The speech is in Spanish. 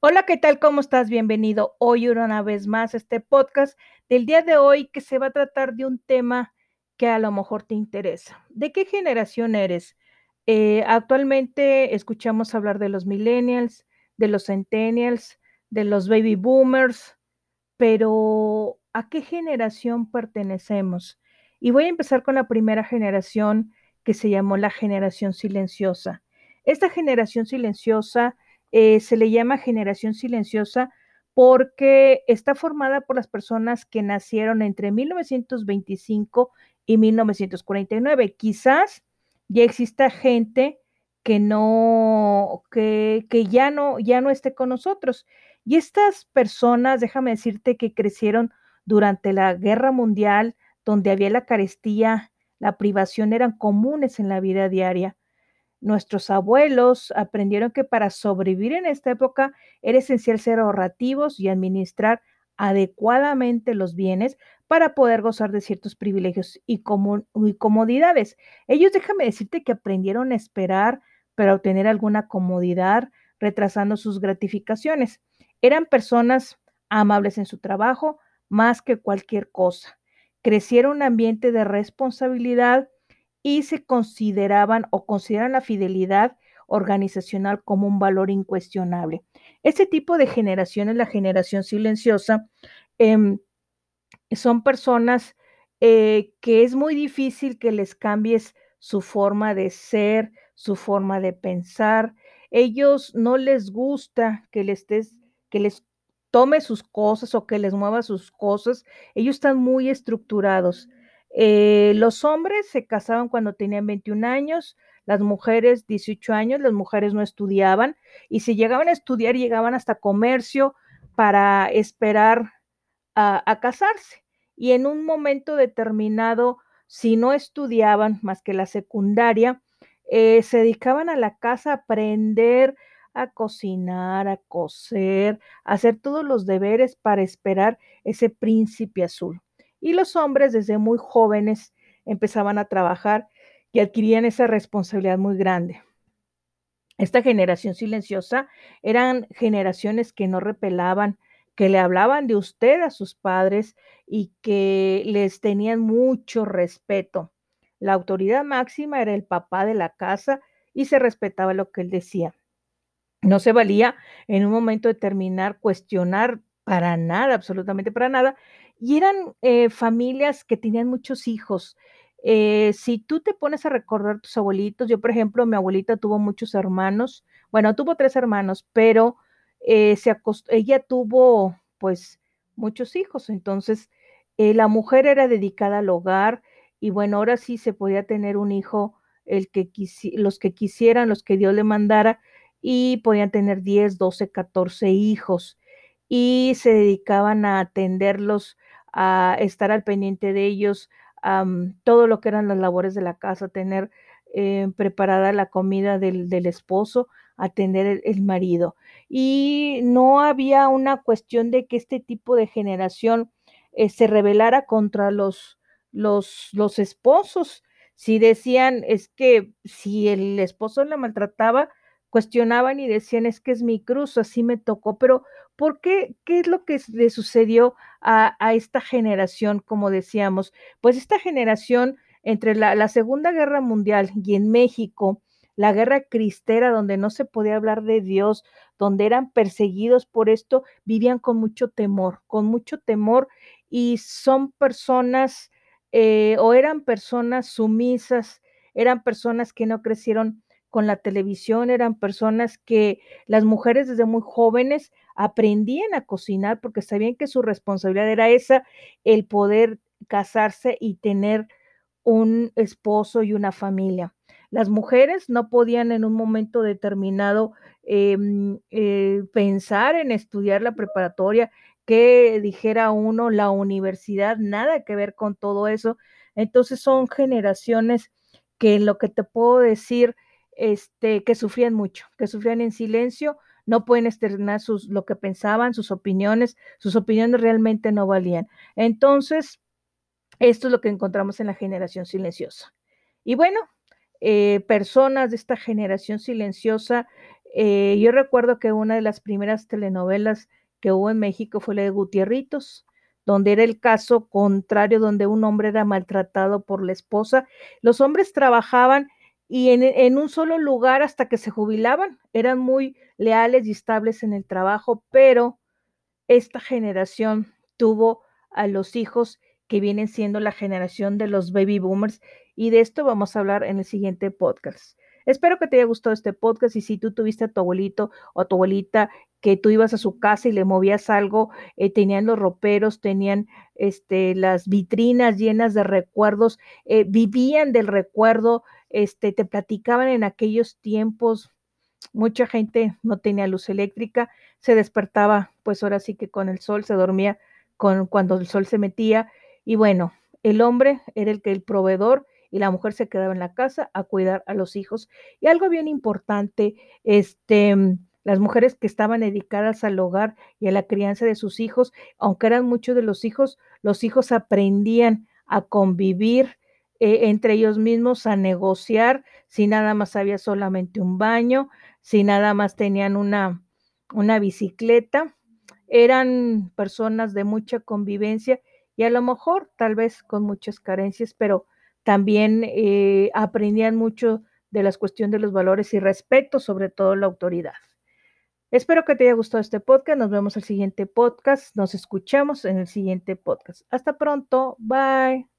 Hola, ¿qué tal? ¿Cómo estás? Bienvenido hoy una vez más a este podcast del día de hoy que se va a tratar de un tema que a lo mejor te interesa. ¿De qué generación eres? Eh, actualmente escuchamos hablar de los millennials, de los centennials, de los baby boomers, pero ¿a qué generación pertenecemos? Y voy a empezar con la primera generación que se llamó la generación silenciosa. Esta generación silenciosa eh, se le llama generación silenciosa porque está formada por las personas que nacieron entre 1925 y 1949. Quizás ya exista gente que no, que, que ya no, ya no esté con nosotros. Y estas personas, déjame decirte que crecieron durante la guerra mundial, donde había la carestía, la privación eran comunes en la vida diaria. Nuestros abuelos aprendieron que para sobrevivir en esta época era esencial ser ahorrativos y administrar adecuadamente los bienes para poder gozar de ciertos privilegios y, comodidades. Ellos, déjame decirte que aprendieron a esperar para obtener alguna comodidad, retrasando sus gratificaciones. Eran personas amables en su trabajo más que cualquier cosa. Crecieron un ambiente de responsabilidad y se consideraban o consideran la fidelidad organizacional como un valor incuestionable. Este tipo de generación es la generación silenciosa. Em, son personas eh, que es muy difícil que les cambies su forma de ser, su forma de pensar. Ellos no les gusta que les que les tome sus cosas o que les mueva sus cosas. Ellos están muy estructurados. Eh, los hombres se casaban cuando tenían 21 años, las mujeres 18 años, las mujeres no estudiaban y si llegaban a estudiar llegaban hasta comercio para esperar a, casarse. Y en un momento determinado, si no estudiaban más que la secundaria, eh, se dedicaban a la casa a aprender a cocinar, a coser, a hacer todos los deberes para esperar ese príncipe azul y los hombres desde muy jóvenes empezaban a trabajar y adquirían esa responsabilidad muy grande. Esta generación silenciosa eran generaciones que no repelaban, que le hablaban de usted a sus padres y que les tenían mucho respeto. La autoridad máxima era el papá de la casa y se respetaba lo que él decía. No se valía en un momento de terminar cuestionar para nada, absolutamente para nada, y eran eh, familias que tenían muchos hijos. Eh, si tú te pones a recordar tus abuelitos, yo por ejemplo, mi abuelita tuvo muchos hermanos, bueno, tuvo tres hermanos, pero eh, se ella tuvo pues muchos hijos, entonces la mujer era dedicada al hogar y bueno, ahora sí se podía tener un hijo, el que los que quisieran, los que Dios le mandara, y podían tener 10, 12, 14 hijos y se dedicaban a atenderlos a estar al pendiente de ellos, todo lo que eran las labores de la casa, tener eh, preparada la comida del, esposo, atender el, marido. Y no había una cuestión de que este tipo de generación eh, se rebelara contra los, los esposos. Si decían, es que si el esposo la maltrataba, cuestionaban y decían, es que es mi cruz, así me tocó, pero ¿por qué? ¿Qué es lo que le sucedió a, esta generación, como decíamos? Pues esta generación entre la, la, Segunda Guerra Mundial y en México, la guerra cristera, donde no se podía hablar de Dios, donde eran perseguidos por esto, vivían con mucho temor, con mucho temor y son personas eh, o eran personas sumisas, eran personas que no crecieron con la televisión, eran personas que las mujeres desde muy jóvenes aprendían a cocinar porque sabían que su responsabilidad era esa, el poder casarse y tener un esposo y una familia. Las mujeres no podían en un momento determinado em, eh, pensar en estudiar la preparatoria, que dijera uno, la universidad, nada que ver con todo eso. Entonces son generaciones que lo que te puedo decir, este, que sufrían mucho, que sufrían en silencio, no pueden externar sus, lo que pensaban, sus opiniones, sus opiniones realmente no valían. Entonces, esto es lo que encontramos en la generación silenciosa. Y bueno, eh, personas de esta generación silenciosa Eh, yo recuerdo que una de las primeras telenovelas que hubo en México fue la de Gutierritos, donde era el caso contrario, donde un hombre era maltratado por la esposa. Los hombres trabajaban y en, un solo lugar hasta que se jubilaban. Eran muy leales y estables en el trabajo, pero esta generación tuvo a los hijos que vienen siendo la generación de los baby boomers y de esto vamos a hablar en el siguiente podcast. Espero que te haya gustado este podcast y si tú tuviste a tu abuelito o a tu abuelita que tú ibas a su casa y le movías algo, eh, tenían los roperos, tenían este, las vitrinas llenas de recuerdos, eh, vivían del recuerdo, este, te platicaban en aquellos tiempos, mucha gente no tenía luz eléctrica, se despertaba pues ahora sí que con el sol, se dormía con, cuando el sol se metía y bueno, el hombre era el que el proveedor y la mujer se quedaba en la casa a cuidar a los hijos. Y algo bien importante, este, las mujeres que estaban dedicadas al hogar y a la crianza de sus hijos, aunque eran muchos de los hijos, los hijos aprendían a convivir eh, entre ellos mismos, a negociar, si nada más había solamente un baño, si nada más tenían una, una bicicleta, eran personas de mucha convivencia y a lo mejor tal vez con muchas carencias, pero también eh, aprendían mucho de las cuestiones de los valores y respeto, sobre todo la autoridad. Espero que te haya gustado este podcast. Nos vemos el siguiente podcast. Nos escuchamos en el siguiente podcast. Hasta pronto. Bye.